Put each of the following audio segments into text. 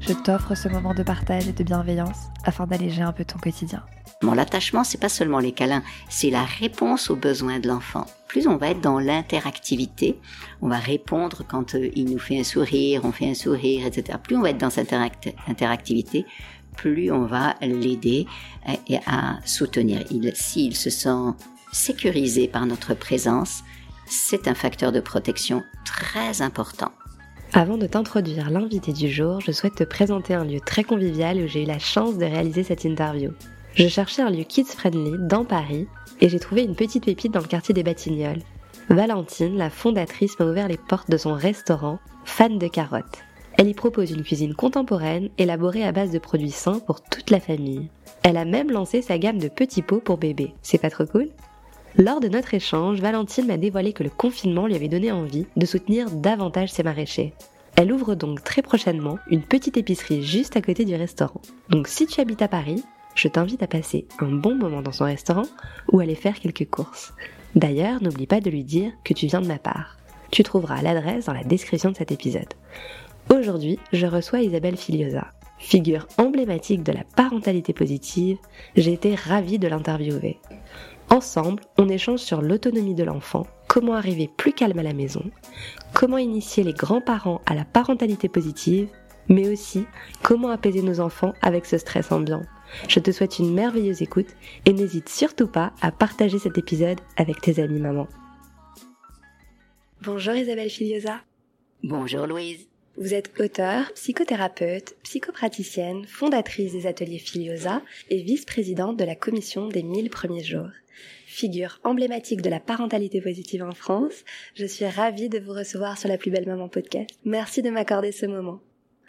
je t'offre ce moment de partage et de bienveillance afin d'alléger un peu ton quotidien. Mon l'attachement, c'est pas seulement les câlins, c'est la réponse aux besoins de l'enfant. Plus on va être dans l'interactivité, on va répondre quand euh, il nous fait un sourire, on fait un sourire, etc. Plus on va être dans cette interactivité, plus on va l'aider et à soutenir. S'il se sent sécurisé par notre présence, c'est un facteur de protection très important. Avant de t'introduire l'invité du jour, je souhaite te présenter un lieu très convivial où j'ai eu la chance de réaliser cette interview. Je cherchais un lieu kids friendly dans Paris et j'ai trouvé une petite pépite dans le quartier des Batignolles. Valentine, la fondatrice, m'a ouvert les portes de son restaurant, fan de carottes. Elle y propose une cuisine contemporaine élaborée à base de produits sains pour toute la famille. Elle a même lancé sa gamme de petits pots pour bébés. C'est pas trop cool? Lors de notre échange, Valentine m'a dévoilé que le confinement lui avait donné envie de soutenir davantage ses maraîchers. Elle ouvre donc très prochainement une petite épicerie juste à côté du restaurant. Donc si tu habites à Paris, je t'invite à passer un bon moment dans son restaurant ou aller faire quelques courses. D'ailleurs, n'oublie pas de lui dire que tu viens de ma part. Tu trouveras l'adresse dans la description de cet épisode. Aujourd'hui, je reçois Isabelle Filiosa. Figure emblématique de la parentalité positive, j'ai été ravie de l'interviewer. Ensemble, on échange sur l'autonomie de l'enfant, comment arriver plus calme à la maison, comment initier les grands-parents à la parentalité positive, mais aussi comment apaiser nos enfants avec ce stress ambiant. Je te souhaite une merveilleuse écoute et n'hésite surtout pas à partager cet épisode avec tes amis mamans. Bonjour Isabelle Filiosa. Bonjour Louise. Vous êtes auteur, psychothérapeute, psychopraticienne, fondatrice des ateliers Filiosa et vice-présidente de la commission des 1000 premiers jours. Figure emblématique de la parentalité positive en France, je suis ravie de vous recevoir sur la plus belle maman podcast. Merci de m'accorder ce moment.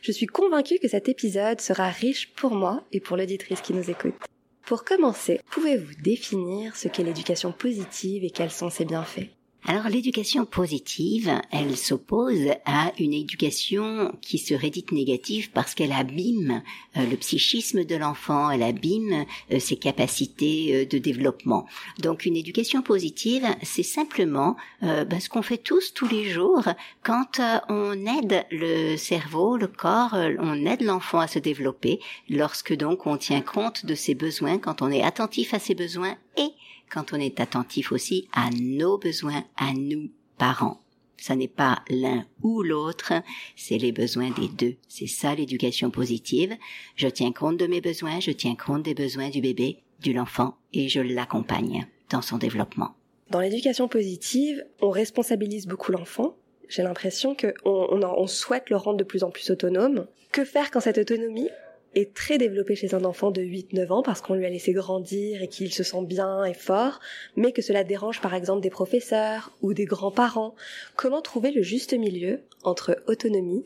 Je suis convaincue que cet épisode sera riche pour moi et pour l'auditrice qui nous écoute. Pour commencer, pouvez-vous définir ce qu'est l'éducation positive et quels sont ses bienfaits? Alors l'éducation positive, elle s'oppose à une éducation qui serait dite négative parce qu'elle abîme euh, le psychisme de l'enfant, elle abîme euh, ses capacités euh, de développement. Donc une éducation positive, c'est simplement ben, ce qu'on fait tous tous les jours quand on aide le cerveau, le corps, on aide l'enfant à se développer, lorsque donc on tient compte de ses besoins, quand on est attentif à ses besoins et quand on est attentif aussi à nos besoins, à nous, parents. Ça n'est pas l'un ou l'autre, c'est les besoins des deux. C'est ça l'éducation positive. Je tiens compte de mes besoins, je tiens compte des besoins du bébé, de l'enfant, et je l'accompagne dans son développement. Dans l'éducation positive, on responsabilise beaucoup l'enfant. J'ai l'impression qu'on on, souhaite le rendre de plus en plus autonome. Que faire quand cette autonomie, est très développé chez un enfant de 8-9 ans parce qu'on lui a laissé grandir et qu'il se sent bien et fort, mais que cela dérange par exemple des professeurs ou des grands-parents. Comment trouver le juste milieu entre autonomie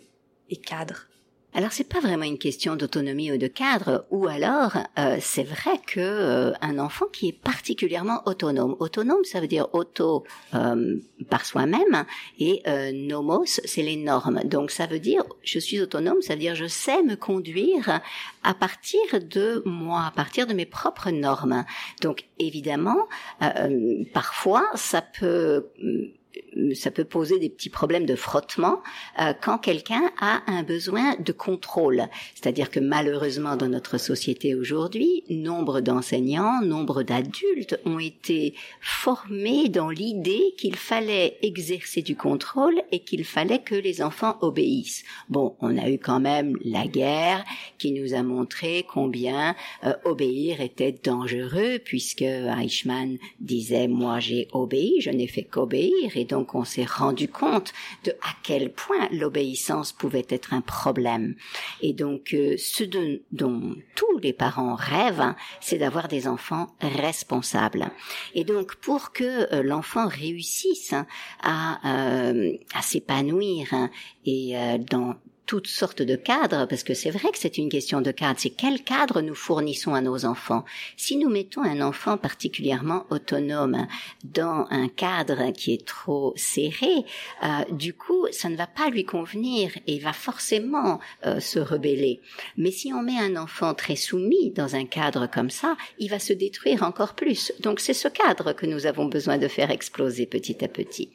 et cadre? Alors c'est pas vraiment une question d'autonomie ou de cadre, ou alors euh, c'est vrai que euh, un enfant qui est particulièrement autonome. Autonome, ça veut dire auto euh, par soi-même, et nomos, c'est les normes. Donc ça veut dire je suis autonome, ça veut dire je sais me conduire à partir de moi, à partir de mes propres normes. Donc évidemment, parfois ça peut ça peut poser des petits problèmes de frottement euh, quand quelqu'un a un besoin de contrôle. C'est-à-dire que malheureusement dans notre société aujourd'hui, nombre d'enseignants, nombre d'adultes ont été formés dans l'idée qu'il fallait exercer du contrôle et qu'il fallait que les enfants obéissent. Bon, on a eu quand même la guerre qui nous a montré combien euh, obéir était dangereux puisque Eichmann disait moi j'ai obéi, je n'ai fait qu'obéir et donc on s'est rendu compte de à quel point l'obéissance pouvait être un problème. Et donc euh, ce dont tous les parents rêvent, hein, c'est d'avoir des enfants responsables. Et donc pour que euh, l'enfant réussisse hein, à, euh, à s'épanouir hein, et dans toutes sortes de cadres, parce que c'est vrai que c'est une question de cadre, c'est quel cadre nous fournissons à nos enfants? Si nous mettons un enfant particulièrement autonome dans un cadre qui est trop serré, euh, du coup, ça ne va pas lui convenir et il va forcément euh, se rebeller. Mais si on met un enfant très soumis dans un cadre comme ça, il va se détruire encore plus. Donc c'est ce cadre que nous avons besoin de faire exploser petit à petit.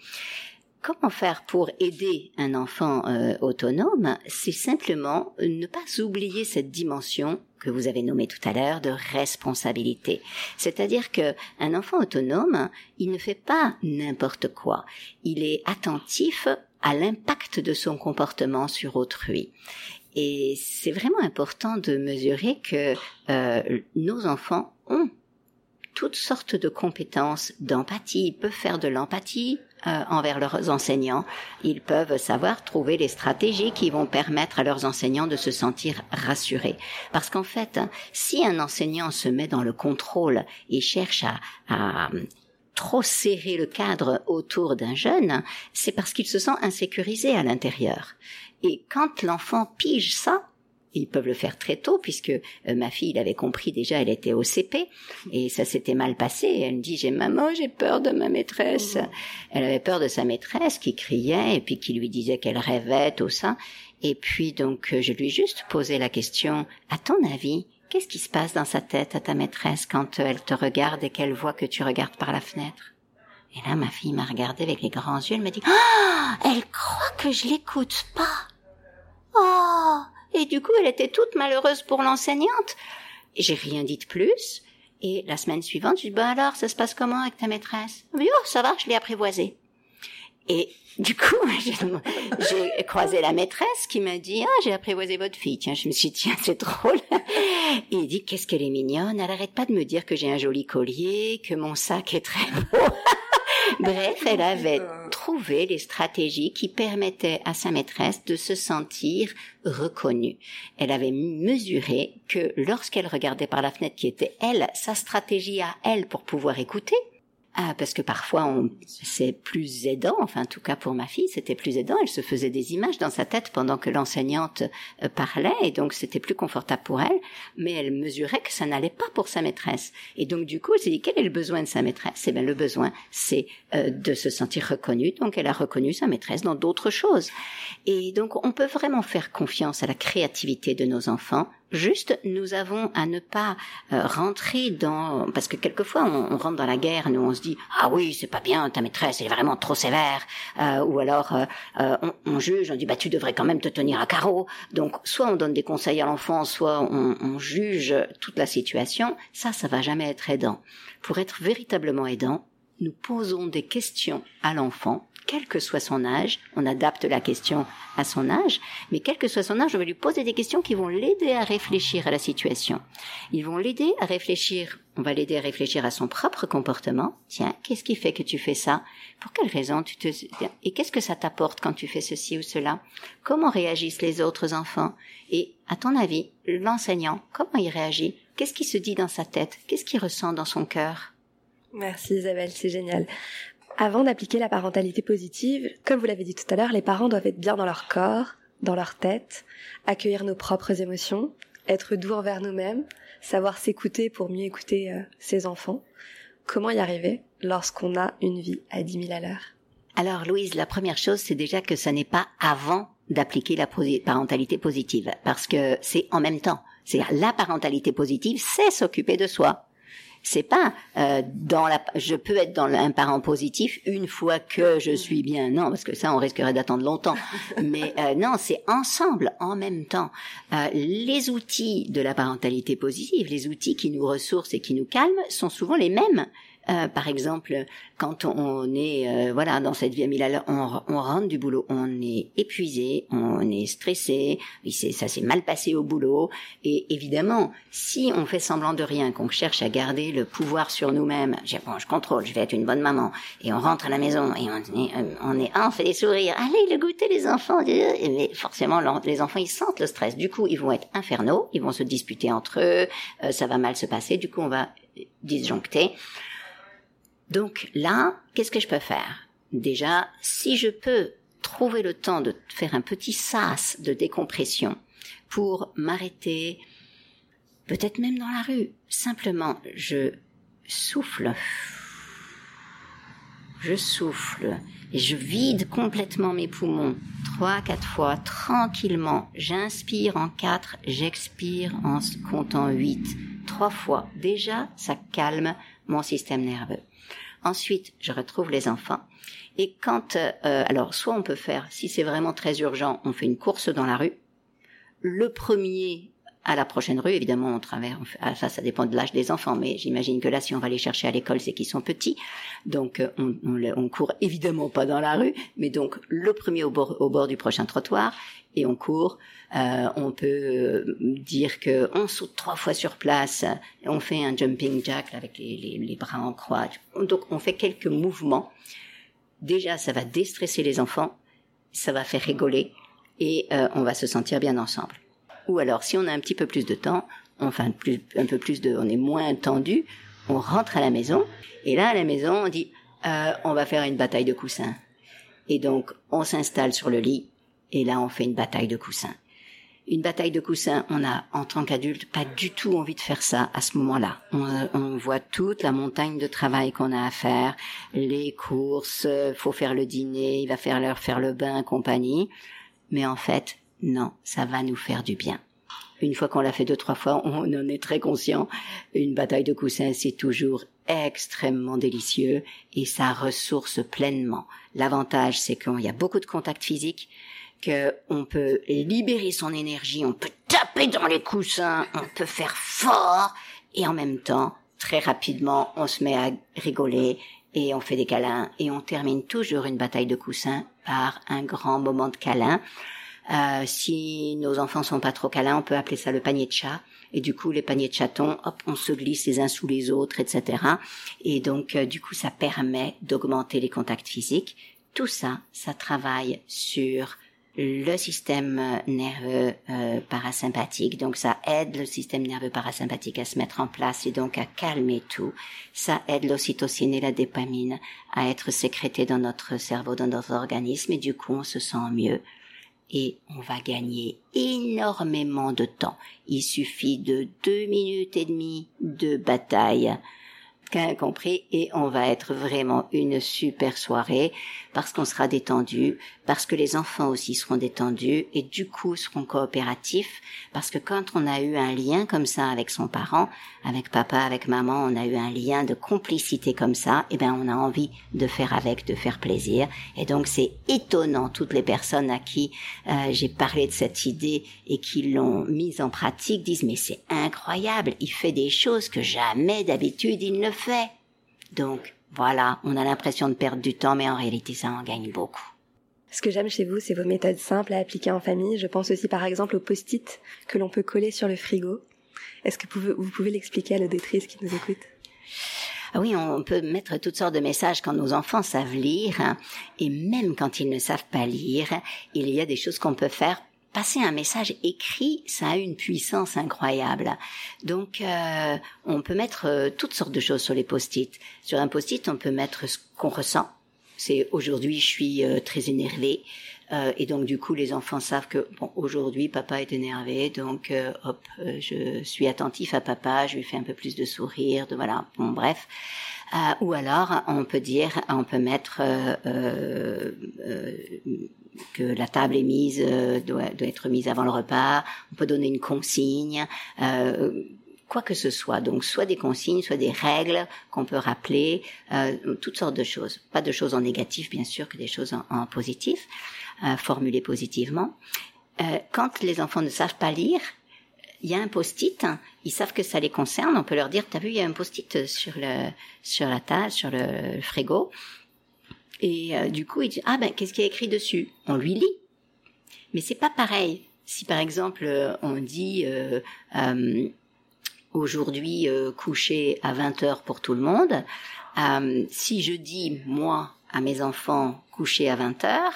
Comment faire pour aider un enfant euh, autonome? C'est simplement ne pas oublier cette dimension que vous avez nommée tout à l'heure de responsabilité. C'est-à-dire que un enfant autonome, il ne fait pas n'importe quoi. Il est attentif à l'impact de son comportement sur autrui. Et c'est vraiment important de mesurer que euh, nos enfants ont toutes sortes de compétences d'empathie. Ils peuvent faire de l'empathie euh, envers leurs enseignants. Ils peuvent savoir trouver les stratégies qui vont permettre à leurs enseignants de se sentir rassurés. Parce qu'en fait, si un enseignant se met dans le contrôle et cherche à, à trop serrer le cadre autour d'un jeune, c'est parce qu'il se sent insécurisé à l'intérieur. Et quand l'enfant pige ça, ils peuvent le faire très tôt puisque euh, ma fille l'avait compris déjà, elle était au CP et ça s'était mal passé. Elle me dit j'ai maman, j'ai peur de ma maîtresse. Mmh. Elle avait peur de sa maîtresse qui criait et puis qui lui disait qu'elle rêvait tout ça. Et puis donc euh, je lui ai juste posé la question à ton avis, qu'est-ce qui se passe dans sa tête à ta maîtresse quand euh, elle te regarde et qu'elle voit que tu regardes par la fenêtre? Et là ma fille m'a regardé avec les grands yeux, elle m'a dit ah, elle croit que je l'écoute pas. Oh et du coup, elle était toute malheureuse pour l'enseignante. J'ai rien dit de plus. Et la semaine suivante, je dis, bah alors, ça se passe comment avec ta maîtresse? Oui, oh, ça va, je l'ai apprivoisée. Et du coup, j'ai croisé la maîtresse qui m'a dit, ah, j'ai apprivoisé votre fille. Tiens, je me suis dit, tiens, c'est drôle. Et il dit, qu'est-ce qu'elle est mignonne. Elle arrête pas de me dire que j'ai un joli collier, que mon sac est très beau. Bref, elle avait trouvé les stratégies qui permettaient à sa maîtresse de se sentir reconnue. Elle avait mesuré que lorsqu'elle regardait par la fenêtre qui était elle, sa stratégie à elle pour pouvoir écouter, ah, parce que parfois on, c'est plus aidant, enfin en tout cas pour ma fille, c'était plus aidant. Elle se faisait des images dans sa tête pendant que l'enseignante euh, parlait, et donc c'était plus confortable pour elle. Mais elle mesurait que ça n'allait pas pour sa maîtresse. Et donc du coup, elle s'est dit quel est le besoin de sa maîtresse? Eh bien le besoin, c'est euh, de se sentir reconnue. Donc elle a reconnu sa maîtresse dans d'autres choses. Et donc on peut vraiment faire confiance à la créativité de nos enfants Juste, nous avons à ne pas euh, rentrer dans parce que quelquefois on, rentre dans la guerre, nous on se dit ah oui c'est pas bien, ta maîtresse est vraiment trop sévère, euh, ou alors euh, on, on, juge, on dit bah tu devrais quand même te tenir à carreau. Donc soit on donne des conseils à l'enfant, soit on, on juge toute la situation. Ça, ça va jamais être aidant. Pour être véritablement aidant, nous posons des questions à l'enfant quel que soit son âge, on adapte la question à son âge, mais quel que soit son âge, on va lui poser des questions qui vont l'aider à réfléchir à la situation. Ils vont l'aider à réfléchir, on va l'aider à réfléchir à son propre comportement. Tiens, qu'est-ce qui fait que tu fais ça? Pour quelle raison tu te... Et qu'est-ce que ça t'apporte quand tu fais ceci ou cela? Comment réagissent les autres enfants? Et à ton avis, l'enseignant, comment il réagit? Qu'est-ce qui se dit dans sa tête? Qu'est-ce qu'il ressent dans son cœur? Merci Isabelle, c'est génial. Avant d'appliquer la parentalité positive, comme vous l'avez dit tout à l'heure, les parents doivent être bien dans leur corps, dans leur tête, accueillir nos propres émotions, être doux envers nous-mêmes, savoir s'écouter pour mieux écouter euh, ses enfants. Comment y arriver lorsqu'on a une vie à 10 000 à l'heure? Alors Louise, la première chose, c'est déjà que ce n'est pas avant d'appliquer la parentalité positive, parce que c'est en même temps. C'est la parentalité positive, c'est s'occuper de soi c'est pas euh, dans la je peux être dans un parent positif une fois que je suis bien. Non parce que ça on risquerait d'attendre longtemps. Mais euh, non c'est ensemble en même temps. Euh, les outils de la parentalité positive les outils qui nous ressourcent et qui nous calment sont souvent les mêmes euh, par exemple, quand on est euh, voilà dans cette vie l'heure, on, on, rentre du boulot, on est épuisé, on est stressé, ça s'est mal passé au boulot, et évidemment, si on fait semblant de rien, qu'on cherche à garder le pouvoir sur nous-mêmes, bon, je contrôle, je vais être une bonne maman, et on rentre à la maison et on est, euh, on est, ah, on fait des sourires, allez le goûter les enfants, mais forcément les enfants ils sentent le stress, du coup ils vont être infernaux, ils vont se disputer entre eux, ça va mal se passer, du coup on va disjoncter. Donc là, qu'est-ce que je peux faire? Déjà, si je peux trouver le temps de faire un petit sas de décompression pour m'arrêter, peut-être même dans la rue. Simplement, je souffle. Je souffle je vide complètement mes poumons. Trois, quatre fois, tranquillement. J'inspire en quatre, j'expire en comptant huit. Trois fois. Déjà, ça calme mon système nerveux. Ensuite, je retrouve les enfants. Et quand, euh, alors, soit on peut faire, si c'est vraiment très urgent, on fait une course dans la rue. Le premier à la prochaine rue, évidemment, on travers, ah, ça, dépend de l'âge des enfants, mais j'imagine que là, si on va les chercher à l'école, c'est qu'ils sont petits. Donc, euh, on, on, on, court évidemment pas dans la rue, mais donc, le premier au bord, au bord du prochain trottoir, et on court. Euh, on peut euh, dire que on saute trois fois sur place, on fait un jumping jack avec les, les, les bras en croix. Donc, on fait quelques mouvements. Déjà, ça va déstresser les enfants, ça va faire rigoler, et euh, on va se sentir bien ensemble. Ou alors, si on a un petit peu plus de temps, plus, un peu plus de, on est moins tendu, on rentre à la maison. Et là, à la maison, on dit, euh, on va faire une bataille de coussins. Et donc, on s'installe sur le lit. Et là, on fait une bataille de coussins. Une bataille de coussins, on a, en tant qu'adulte, pas du tout envie de faire ça à ce moment-là. On, on voit toute la montagne de travail qu'on a à faire, les courses, faut faire le dîner, il va faire leur faire le bain, compagnie. Mais en fait, non, ça va nous faire du bien. Une fois qu'on l'a fait deux, trois fois, on en est très conscient. Une bataille de coussins, c'est toujours extrêmement délicieux et ça ressource pleinement. L'avantage, c'est qu'il y a beaucoup de contact physique, qu'on peut libérer son énergie, on peut taper dans les coussins, on peut faire fort et en même temps, très rapidement, on se met à rigoler et on fait des câlins et on termine toujours une bataille de coussins par un grand moment de câlin. Euh, si nos enfants sont pas trop câlins, on peut appeler ça le panier de chat. Et du coup, les paniers de chatons, hop, on se glisse les uns sous les autres, etc. Et donc, euh, du coup, ça permet d'augmenter les contacts physiques. Tout ça, ça travaille sur le système nerveux euh, parasympathique. Donc ça aide le système nerveux parasympathique à se mettre en place et donc à calmer tout. Ça aide l'ocytocine et la dopamine à être sécrétées dans notre cerveau, dans notre organisme et du coup on se sent mieux et on va gagner énormément de temps. Il suffit de deux minutes et demie de bataille compris et on va être vraiment une super soirée parce qu'on sera détendu, parce que les enfants aussi seront détendus et du coup seront coopératifs parce que quand on a eu un lien comme ça avec son parent, avec papa, avec maman, on a eu un lien de complicité comme ça, et eh ben on a envie de faire avec, de faire plaisir et donc c'est étonnant toutes les personnes à qui euh, j'ai parlé de cette idée et qui l'ont mise en pratique disent mais c'est incroyable, il fait des choses que jamais d'habitude il ne fait. Donc voilà, on a l'impression de perdre du temps, mais en réalité, ça en gagne beaucoup. Ce que j'aime chez vous, c'est vos méthodes simples à appliquer en famille. Je pense aussi par exemple aux post-it que l'on peut coller sur le frigo. Est-ce que vous pouvez l'expliquer à l'auditrice qui nous écoute? Ah oui, on peut mettre toutes sortes de messages quand nos enfants savent lire, et même quand ils ne savent pas lire, il y a des choses qu'on peut faire passer un message écrit, ça a une puissance incroyable. Donc, euh, on peut mettre euh, toutes sortes de choses sur les post-it. Sur un post-it, on peut mettre ce qu'on ressent. C'est aujourd'hui, je suis euh, très énervée. et donc, du coup, les enfants savent que, bon, aujourd'hui, papa est énervé, donc, hop, je suis attentif à papa, je lui fais un peu plus de sourire, de voilà, bon, bref. ou alors, on peut dire, on peut mettre que la table est mise, euh, doit, doit, être mise avant le repas. On peut donner une consigne. Euh, quoi que ce soit. Donc soit des consignes, soit des règles qu'on peut rappeler, euh, toutes sortes de choses. Pas de choses en négatif, bien sûr, que des choses en, en positif, euh, formulées positivement. Euh, quand les enfants ne savent pas lire, il y a un post-it, ils savent que ça les concerne, on peut leur dire, t'as vu, il y a un post-it sur le, sur la table, sur le frigo, et euh, du coup, il dit ah ben qu'est-ce qu'il y a écrit dessus? On lui lit. Mais c'est pas pareil. Si par exemple euh, on dit euh, euh aujourd'hui coucher à 20 heures pour tout le monde, si je dis moi à mes enfants coucher à 20 heures,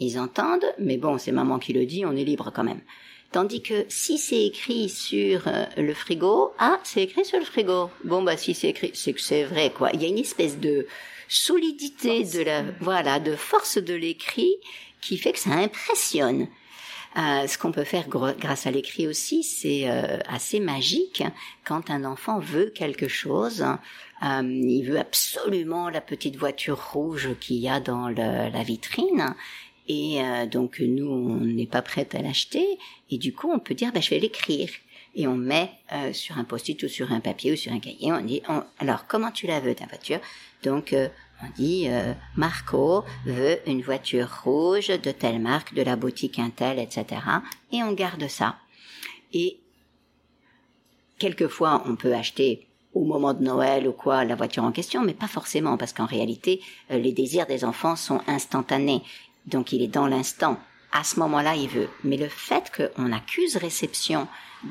ils entendent, mais bon c'est maman qui le dit, on est libre quand même. Tandis que si c'est écrit sur le frigo, ah, c'est écrit sur le frigo. Bon, bah si c'est écrit, c'est que c'est vrai, quoi. Il y a une espèce de solidité de la, voilà, de force de l'écrit qui fait que ça impressionne. Euh, ce qu'on peut faire grâce à l'écrit aussi, c'est euh, assez magique quand un enfant veut quelque chose. Euh, il veut absolument la petite voiture rouge qu'il y a dans la vitrine. Et donc nous, on n'est pas prêt à l'acheter. Et du coup, on peut dire, bah, je vais l'écrire et on met sur un post-it ou sur un papier ou sur un cahier, on dit, alors comment tu la veux ta voiture? Donc on dit euh, Marco veut une voiture rouge de telle marque, de la boutique Intel, etc. Et on garde ça. Et quelquefois, on peut acheter au moment de Noël ou quoi la voiture en question, mais pas forcément, parce qu'en réalité, euh, les désirs des enfants sont instantanés. Donc il est dans l'instant. À ce moment-là, il veut. Mais le fait qu'on accuse réception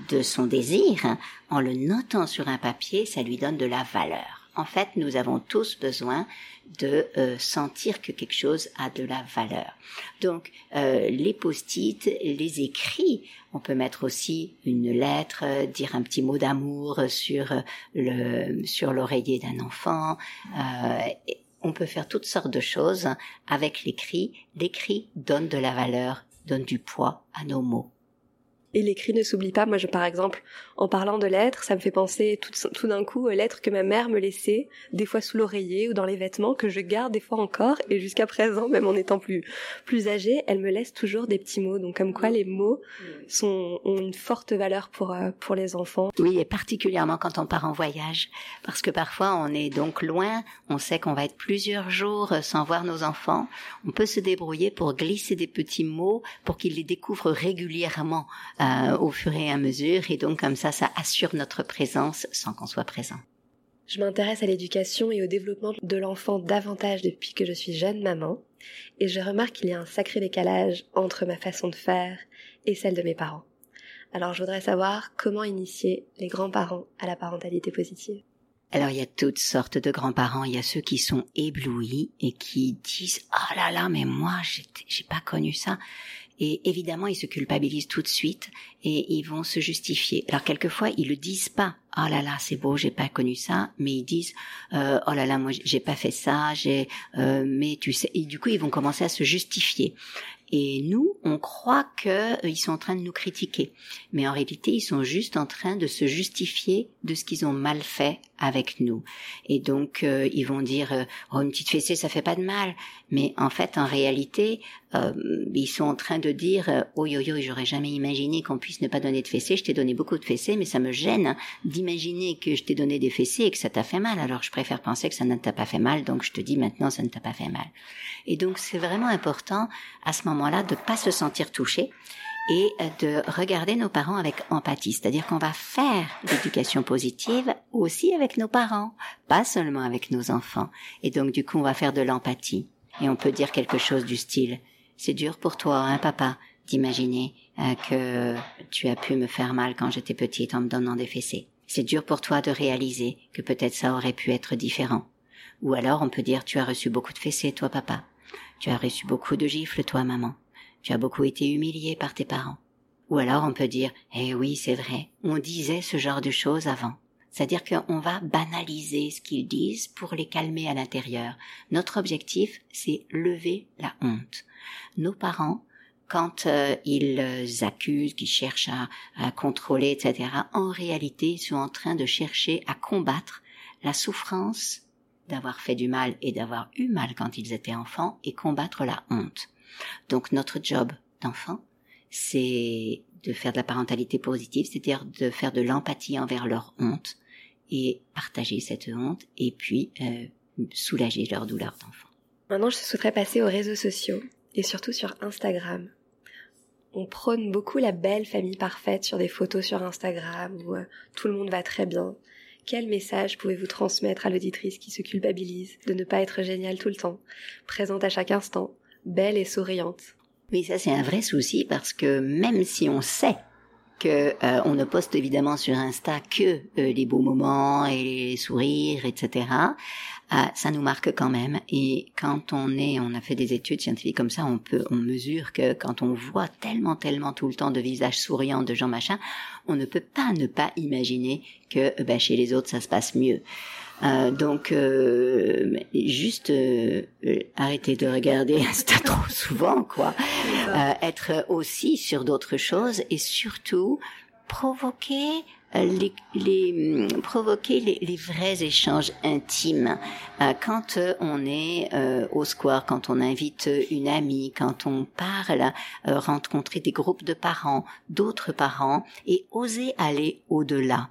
de son désir, en le notant sur un papier, ça lui donne de la valeur en fait, nous avons tous besoin de euh, sentir que quelque chose a de la valeur. Donc, euh, les post-it, les écrits, on peut mettre aussi une lettre, euh, dire un petit mot d'amour sur le sur l'oreiller d'un enfant. on peut faire toutes sortes de choses avec l'écrit. L'écrit donne de la valeur, donne du poids à nos mots. Et l'écrit ne s'oublie pas. Moi, je, par exemple, en parlant de lettres, ça me fait penser tout, tout d'un coup aux lettres que ma mère me laissait, des fois sous l'oreiller ou dans les vêtements, que je garde des fois encore. Et jusqu'à présent, même en étant plus, plus âgée, elle me laisse toujours des petits mots. Donc, comme quoi les mots sont, ont une forte valeur pour, euh, pour les enfants. Oui, et particulièrement quand on part en voyage. Parce que parfois, on est donc loin, on sait qu'on va être plusieurs jours sans voir nos enfants. On peut se débrouiller pour glisser des petits mots pour qu'ils les découvrent régulièrement euh, au fur et à mesure et donc comme ça, ça assure notre présence sans qu'on soit présent. Je m'intéresse à l'éducation et au développement de l'enfant davantage depuis que je suis jeune maman et je remarque qu'il y a un sacré décalage entre ma façon de faire et celle de mes parents. Alors je voudrais savoir comment initier les grands-parents à la parentalité positive. Alors il y a toutes sortes de grands-parents, il y a ceux qui sont éblouis et qui disent "Oh là là, mais moi j'ai pas connu ça." Et évidemment, ils se culpabilisent tout de suite et ils vont se justifier. Alors quelquefois, ils le disent pas. Oh là là, c'est beau, j'ai pas connu ça, mais ils disent euh, oh là là, moi j'ai pas fait ça, j'ai euh, mais tu sais. Et du coup, ils vont commencer à se justifier. Et nous, on croit qu'ils euh, sont en train de nous critiquer. Mais en réalité, ils sont juste en train de se justifier de ce qu'ils ont mal fait avec nous. Et donc, euh, ils vont dire, euh, oh, une petite fessée, ça fait pas de mal. Mais en fait, en réalité, ils sont en train de dire, oh yo yo, j'aurais jamais imaginé qu'on puisse ne pas donner de fessée. Je t'ai donné beaucoup de fessées, mais ça me gêne d'imaginer que je t'ai donné des fessées et que ça t'a fait mal. Alors, je préfère penser que ça ne t'a pas fait mal. Donc, je te dis maintenant, ça ne t'a pas fait mal. Et donc, c'est vraiment important à ce moment là de pas se sentir touché et de regarder nos parents avec empathie, c'est-à-dire qu'on va faire l'éducation positive aussi avec nos parents, pas seulement avec nos enfants. Et donc du coup, on va faire de l'empathie et on peut dire quelque chose du style c'est dur pour toi, hein, papa, d'imaginer euh, que tu as pu me faire mal quand j'étais petite en me donnant des fessées. C'est dur pour toi de réaliser que peut-être ça aurait pu être différent. Ou alors on peut dire tu as reçu beaucoup de fessées, toi, papa. Tu as reçu beaucoup de gifles, toi, maman. Tu as beaucoup été humilié par tes parents. Ou alors on peut dire, eh oui, c'est vrai, on disait ce genre de choses avant. C'est-à-dire qu'on va banaliser ce qu'ils disent pour les calmer à l'intérieur. Notre objectif, c'est lever la honte. Nos parents, quand euh, ils accusent, qu'ils cherchent à, à contrôler, etc., en réalité, ils sont en train de chercher à combattre la souffrance d'avoir fait du mal et d'avoir eu mal quand ils étaient enfants et combattre la honte. Donc notre job d'enfant, c'est de faire de la parentalité positive, c'est-à-dire de faire de l'empathie envers leur honte et partager cette honte et puis euh, soulager leur douleur d'enfant. Maintenant, je souhaiterais passer aux réseaux sociaux et surtout sur Instagram. On prône beaucoup la belle famille parfaite sur des photos sur Instagram où euh, tout le monde va très bien. Quel message pouvez-vous transmettre à l'auditrice qui se culpabilise de ne pas être géniale tout le temps, présente à chaque instant, belle et souriante Oui, ça c'est un vrai souci parce que même si on sait que euh, on ne poste évidemment sur Insta que euh, les beaux moments et les sourires, etc. ah, ça nous marque quand même. Et quand on est, on a fait des études scientifiques comme ça, on peut, on mesure que quand on voit tellement, tellement tout le temps de visages souriants de gens machin, on ne peut pas ne pas imaginer que ben, chez les autres ça se passe mieux. Euh, donc, euh, juste euh, arrêter de regarder Insta trop souvent, quoi. être aussi sur d'autres choses et surtout provoquer les, les, provoquer les, les, vrais échanges intimes. quand on est au square, quand on invite une amie, quand on parle, rencontrer des groupes de parents, d'autres parents, et oser aller au-delà.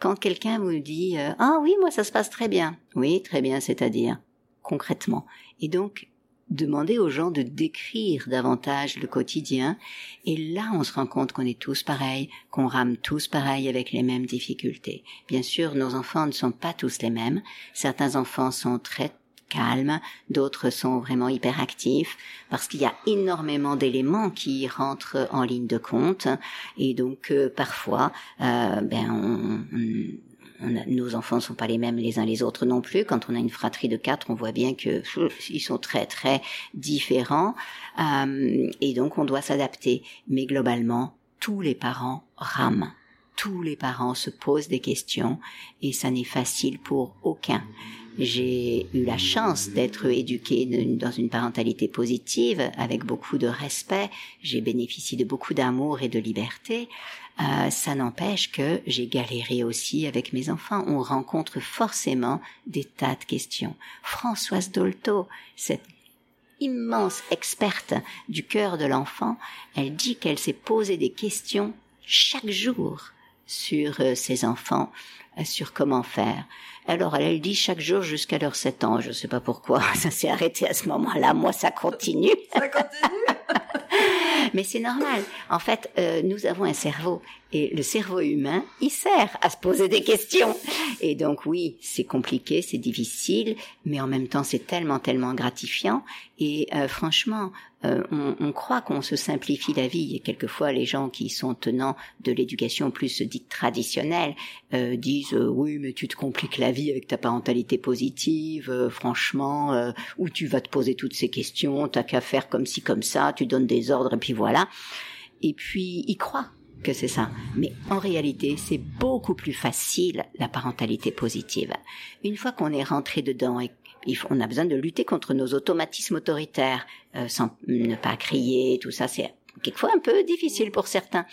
Quand quelqu'un vous dit euh, ah oui moi ça se passe très bien, oui très bien c'est-à-dire concrètement, et donc demander aux gens de décrire davantage le quotidien, et là on se rend compte qu'on est tous pareils, qu'on rame tous pareils avec les mêmes difficultés. Bien sûr, nos enfants ne sont pas tous les mêmes. Certains enfants sont très calmes, d'autres sont vraiment hyperactifs, parce qu'il y a énormément d'éléments qui rentrent en ligne de compte, et donc euh, parfois, euh, ben on, nos enfants ne sont pas les mêmes les uns les autres non plus. Quand on a une fratrie de quatre, on voit bien que ils sont très très différents, euh, et donc on doit s'adapter. Mais globalement, tous les parents rament tous les parents se posent des questions et ça n'est facile pour aucun. J'ai eu la chance d'être éduquée dans une parentalité positive, avec beaucoup de respect. J'ai bénéficié de beaucoup d'amour et de liberté. Euh, ça n'empêche que j'ai galéré aussi avec mes enfants. On rencontre forcément des tas de questions. Françoise Dolto, cette immense experte du cœur de l'enfant, elle dit qu'elle s'est posé des questions chaque jour sur euh, ses enfants, euh, sur comment faire. Alors elle, dit chaque jour jusqu'à leurs 7 ans. Je ne sais pas pourquoi ça s'est arrêté à ce moment-là. Moi, ça continue. ça continue? Mais c'est normal. En fait, euh, nous avons un cerveau et le cerveau humain, il sert à se poser des questions. Et donc oui, c'est compliqué, c'est difficile, mais en même temps c'est tellement, tellement gratifiant. Et euh, franchement, euh, on, on, croit qu'on se simplifie la vie. Et quelquefois, les gens qui sont tenants de l'éducation plus dite traditionnelle euh, disent oui, mais tu te compliques la vie avec ta parentalité positive. franchement, où tu vas te poser toutes ces questions, t'as qu'à faire comme ci comme ça, tu donnes des ordres et puis voilà. Et puis, ils croient que c'est ça. Mais en réalité, c'est beaucoup plus facile la parentalité positive. Une fois qu'on est rentré dedans et on a besoin de lutter contre nos automatismes autoritaires, euh, sans ne pas crier, tout ça, c'est quelquefois un peu difficile pour certains.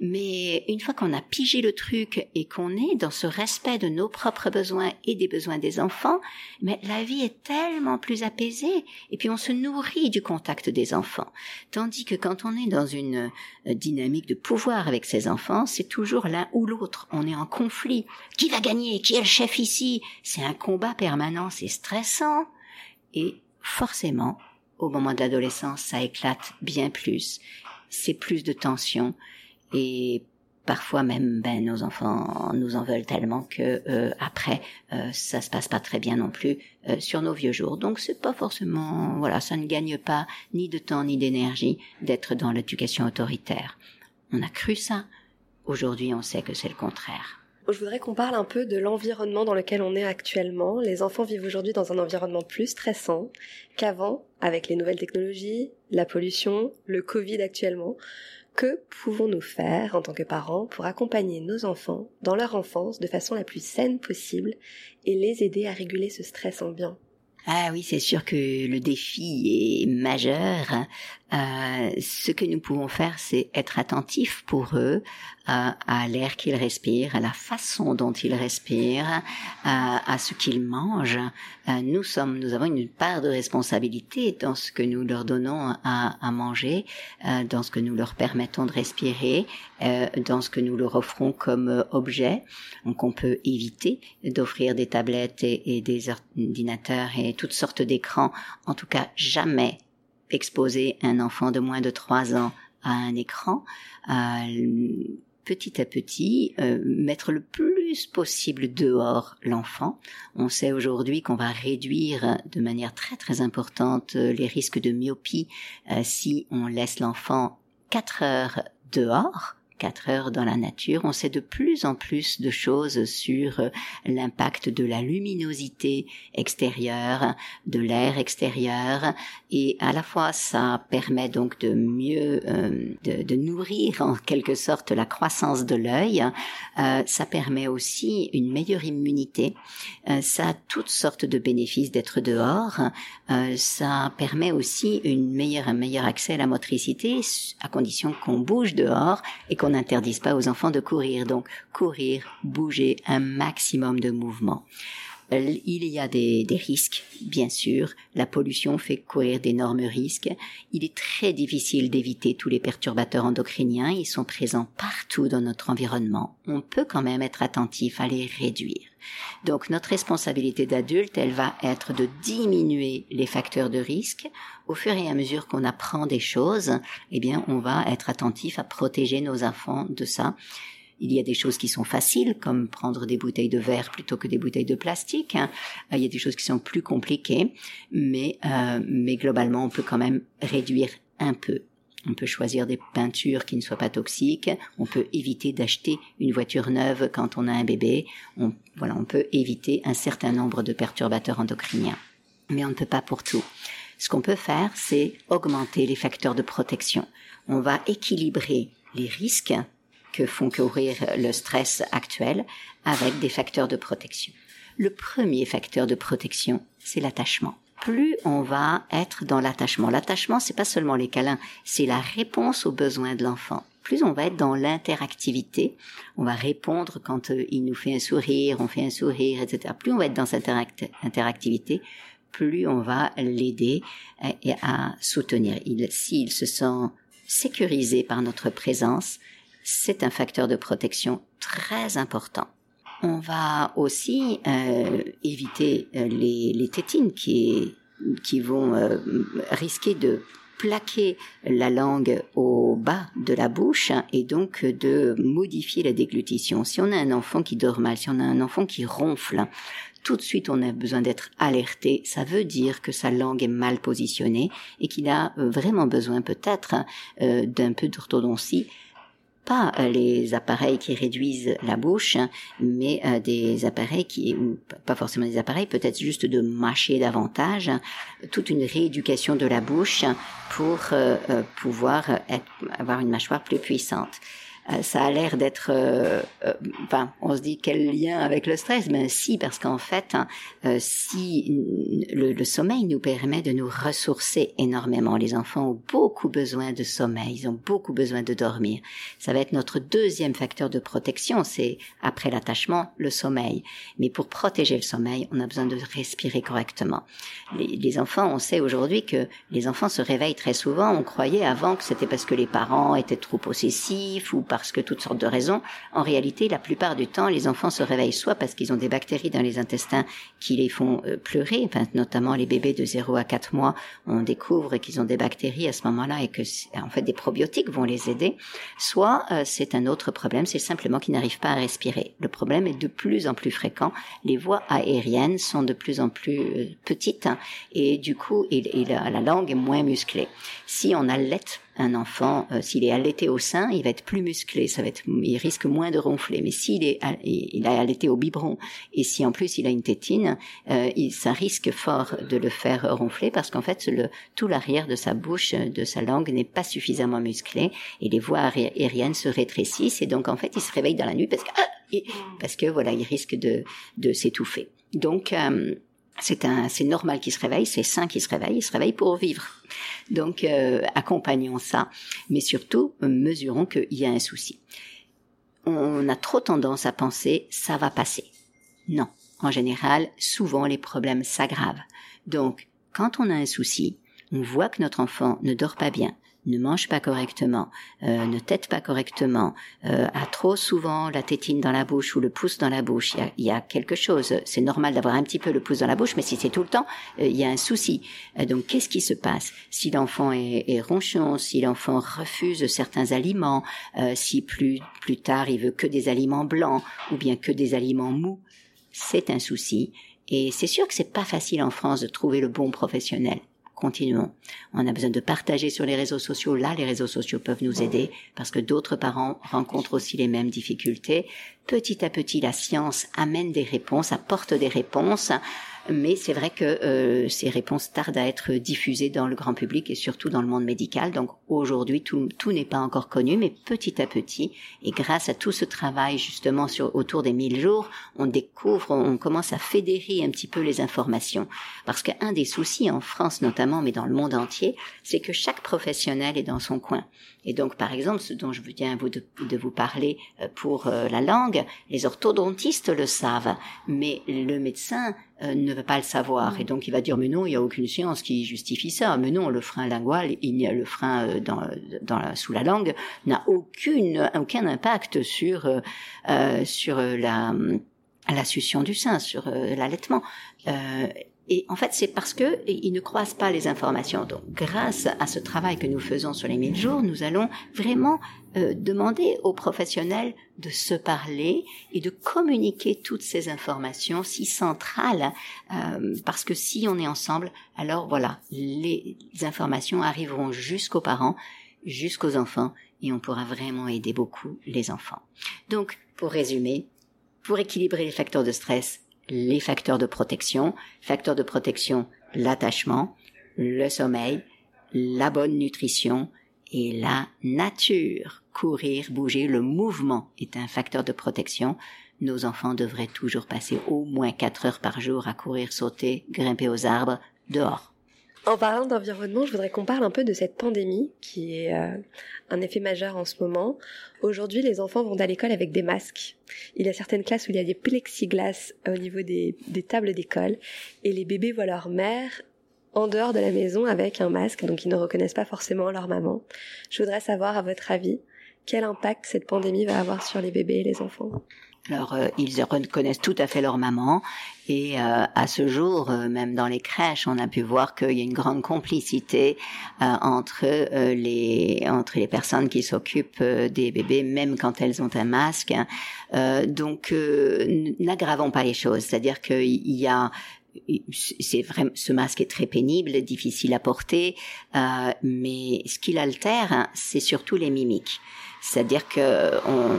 Mais une fois qu'on a pigé le truc et qu'on est dans ce respect de nos propres besoins et des besoins des enfants, mais la vie est tellement plus apaisée et puis on se nourrit du contact des enfants. Tandis que quand on est dans une euh, dynamique de pouvoir avec ses enfants, c'est toujours l'un ou l'autre. On est en conflit. Qui va gagner? Qui est le chef ici? C'est un combat permanent, c'est stressant. Et forcément, au moment de l'adolescence, ça éclate bien plus. C'est plus de tension. Et parfois même ben nos enfants nous en veulent tellement que euh, après euh, ça se passe pas très bien non plus euh, sur nos vieux jours. Donc c'est pas forcément voilà ça ne gagne pas ni de temps ni d'énergie d'être dans l'éducation autoritaire. On a cru ça. Aujourd'hui on sait que c'est le contraire je voudrais qu'on parle un peu de l'environnement dans lequel on est actuellement. Les enfants vivent aujourd'hui dans un environnement plus stressant qu'avant, avec les nouvelles technologies, la pollution, le Covid actuellement. Que pouvons-nous faire en tant que parents pour accompagner nos enfants dans leur enfance de façon la plus saine possible et les aider à réguler ce stress ambiant? Ah oui, c'est sûr que le défi est majeur. Euh, ce que nous pouvons faire, c'est être attentifs pour eux à, à l'air qu'ils respirent, à la façon dont ils respirent, à, à ce qu'ils mangent. Euh, nous sommes, nous avons une part de responsabilité dans ce que nous leur donnons à, à manger, euh, dans ce que nous leur permettons de respirer, euh, dans ce que nous leur offrons comme objet. Donc, on peut éviter d'offrir des tablettes et, et des ordinateurs et toutes sortes d'écrans. En tout cas, jamais exposer un enfant de moins de 3 ans à un écran, petit à petit euh, mettre le plus possible dehors l'enfant. On sait aujourd'hui qu'on va réduire de manière très très importante euh, les risques de myopie euh, si on laisse l'enfant 4 heures dehors quatre heures dans la nature. On sait de plus en plus de choses sur euh, l'impact de la luminosité extérieure, de l'air extérieur, et à la fois ça permet donc de mieux euh, de, nourrir en quelque sorte la croissance de l'œil. Euh, ça permet aussi une meilleure immunité. ça a toutes sortes de bénéfices d'être dehors. ça permet aussi une meilleure un meilleur accès à la motricité à condition qu'on bouge dehors et qu'on n'interdise pas aux enfants de courir. Donc courir, bouger, un maximum de mouvement. Il y a des, des, risques, bien sûr. La pollution fait courir d'énormes risques. Il est très difficile d'éviter tous les perturbateurs endocriniens. Ils sont présents partout dans notre environnement. On peut quand même être attentif à les réduire. Donc notre responsabilité d'adulte, elle va être de diminuer les facteurs de risque. Au fur et à mesure qu'on apprend des choses, eh bien, on va être attentif à protéger nos enfants de ça. Il y a des choses qui sont faciles, comme prendre des bouteilles de verre plutôt que des bouteilles de plastique. Il y a des choses qui sont plus compliquées, mais, euh, mais globalement, on peut quand même réduire un peu on peut choisir des peintures qui ne soient pas toxiques. On peut éviter d'acheter une voiture neuve quand on a un bébé. On, voilà, on peut éviter un certain nombre de perturbateurs endocriniens. Mais on ne peut pas pour tout. Ce qu'on peut faire, c'est augmenter les facteurs de protection. On va équilibrer les risques que font courir le stress actuel avec des facteurs de protection. Le premier facteur de protection, c'est l'attachement plus on va être dans l'attachement. L'attachement, c'est pas seulement les câlins, c'est la réponse aux besoins de l'enfant. Plus on va être dans l'interactivité, on va répondre quand euh, il nous fait un sourire, on fait un sourire, etc. Plus on va être dans cette interactivité, plus on va l'aider euh, et à soutenir. S'il se sent sécurisé par notre présence, c'est un facteur de protection très important. On va aussi euh, éviter euh, les, les, tétines qui, qui vont euh, risquer de plaquer la langue au bas de la bouche et donc de modifier la déglutition. Si on a un enfant qui dort mal, si on a un enfant qui ronfle, tout de suite on a besoin d'être alerté. Ça veut dire que sa langue est mal positionnée et qu'il a vraiment besoin peut-être d'un peu d'orthodontie pas euh, les appareils qui réduisent la bouche, mais euh, des appareils qui, ou pas forcément des appareils, peut-être juste de mâcher davantage, toute une rééducation de la bouche pour euh, pouvoir avoir une mâchoire plus puissante. Euh, ça a l'air d'être, euh, euh, enfin, on se dit quel lien avec le stress? Ben si, parce qu'en fait, hein, si le, sommeil nous permet de nous ressourcer énormément, les enfants ont beaucoup besoin de sommeil, ils ont beaucoup besoin de dormir. Ça va être notre deuxième facteur de protection, c'est après l'attachement le sommeil. Mais pour protéger le sommeil, on a besoin de respirer correctement. Les, les enfants, on sait aujourd'hui que les enfants se réveillent très souvent. On croyait avant que c'était parce que les parents étaient trop possessifs ou parce que toutes sortes de raisons. En réalité, la plupart du temps, les enfants se réveillent soit parce qu'ils ont des bactéries dans les intestins qui les font euh, pleurer, enfin, notamment les bébés de 0 à 4 mois, on découvre qu'ils ont des bactéries à ce moment-là et que, en fait, des probiotiques vont les aider. Soit euh, c'est un autre problème, c'est simplement qu'ils n'arrivent pas à respirer. Le problème est de plus en plus fréquent. Les voies aériennes sont de plus en plus euh, petites hein, et du coup, la, la langue est moins musclée. Si on allait un enfant, euh, s'il est allaité au sein, il va être plus musclé, ça va être, il risque moins de ronfler. Mais s'il est, il a allaité au biberon et si en plus il a une tétine, euh, il, ça risque fort de le faire ronfler parce qu'en fait le, tout l'arrière de sa bouche, de sa langue n'est pas suffisamment musclé et les voies aériennes se rétrécissent et donc en fait il se réveille dans la nuit parce que ah, parce que voilà il risque de de s'étouffer. Donc euh, c'est un, c'est normal qu'il se réveille, c'est sain qu'il se réveille, il se réveille pour vivre. Donc, euh, accompagnons ça, mais surtout, mesurons qu'il y a un souci. On a trop tendance à penser, ça va passer. Non. En général, souvent, les problèmes s'aggravent. Donc, quand on a un souci, on voit que notre enfant ne dort pas bien, ne mange pas correctement, euh, ne tète pas correctement, euh, a trop souvent la tétine dans la bouche ou le pouce dans la bouche, il y a, quelque chose. C'est normal d'avoir un petit peu le pouce dans la bouche, mais si c'est tout le temps, euh, il y a un souci. donc qu'est-ce qui se passe? Si l'enfant est, est, ronchon, si l'enfant refuse certains aliments, si plus plus tard il veut que des aliments blancs ou bien que des aliments mous, c'est un souci. Et c'est sûr que c'est pas facile en France de trouver le bon professionnel continuons. On a besoin de partager sur les réseaux sociaux. Là, les réseaux sociaux peuvent nous aider parce que d'autres parents rencontrent aussi les mêmes difficultés. Petit à petit, la science amène des réponses, apporte des réponses mais c'est vrai que euh, ces réponses tardent à être diffusées dans le grand public et surtout dans le monde médical. Donc aujourd'hui, tout, tout n'est pas encore connu, mais petit à petit, et grâce à tout ce travail justement sur autour des 1000 jours, on découvre, on commence à fédérer un petit peu les informations. Parce qu'un des soucis en France notamment, mais dans le monde entier, c'est que chaque professionnel est dans son coin. Et donc, par exemple, ce dont je bien vous de vous parler euh, pour euh, la langue, les orthodontistes le savent, mais le médecin euh, ne va pas le savoir. Et donc il va dire mais non, il n'y a aucune science qui justifie ça. Mais non, le frein lingual, il y a le frein euh, dans, dans la, sous la langue n'a aucune aucun impact sur euh, sur la la succion du sein, sur l'allaitement. Et en fait, c'est parce que ils ne croisent pas les informations. Donc, grâce à ce travail que nous faisons sur les 1000 jours, nous allons vraiment euh, demander aux professionnels de se parler et de communiquer toutes ces informations si centrales, euh, parce que si on est ensemble, alors voilà, les informations arriveront jusqu'aux parents, jusqu'aux enfants, et on pourra vraiment aider beaucoup les enfants. Donc, pour résumer, pour équilibrer les facteurs de stress, les facteurs de protection. Facteurs de protection, l'attachement, le sommeil, la bonne nutrition et la nature. Courir, bouger, le mouvement est un facteur de protection. Nos enfants devraient toujours passer au moins 4 heures par jour à courir, sauter, grimper aux arbres, dehors. En parlant d'environnement, je voudrais qu'on parle un peu de cette pandémie qui est euh, un effet majeur en ce moment. Aujourd'hui, les enfants vont à l'école avec des masques. Il y a certaines classes où il y a des plexiglas au niveau des, des tables d'école et les bébés voient leur mère en dehors de la maison avec un masque, donc ils ne reconnaissent pas forcément leur maman. Je voudrais savoir, à votre avis, quel impact cette pandémie va avoir sur les bébés et les enfants? Alors euh, ils reconnaissent tout à fait leur maman et euh, à ce jour, euh, même dans les crèches, on a pu voir qu'il y a une grande complicité entre les entre les personnes qui s'occupent des bébés, même quand elles ont un masque. donc n'aggravons pas les choses, c'est-à-dire qu'il y a c'est vrai, ce masque est très pénible, difficile à porter, mais ce qu'il altère, c'est surtout les mimiques. C'est-à-dire que on,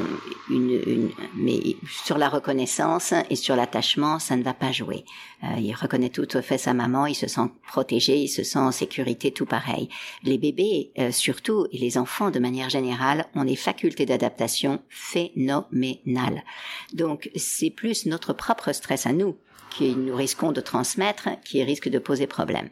une, une, mais sur la reconnaissance et sur l'attachement, ça ne va pas jouer. Euh, il reconnaît tout à fait sa maman, il se sent protégé, il se sent en sécurité, tout pareil. Les bébés, euh, surtout, et les enfants de manière générale, ont des facultés d'adaptation phénoménales. Donc, c'est plus notre propre stress à nous qui nous risquons de transmettre qui risque de poser problème.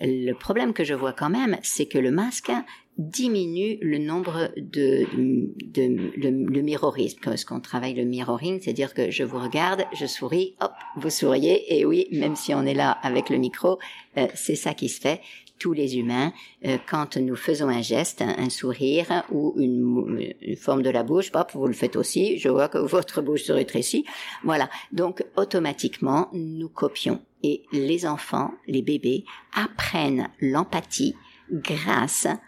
Le problème que je vois quand même, c'est que le masque diminue le nombre de, de, le, mirrorisme. Parce qu'on travaille le mirroring, c'est-à-dire que je vous regarde, je souris, hop, vous souriez, et oui, même si on est là avec le micro, euh, c'est ça qui se fait. Tous les humains, euh, quand nous faisons un geste, un, sourire ou une, une, forme de la bouche, hop, vous le faites aussi. Je vois que votre bouche se rétrécit. Voilà. Donc automatiquement, nous copions. Et les enfants, les bébés, apprennent l'empathie grâce à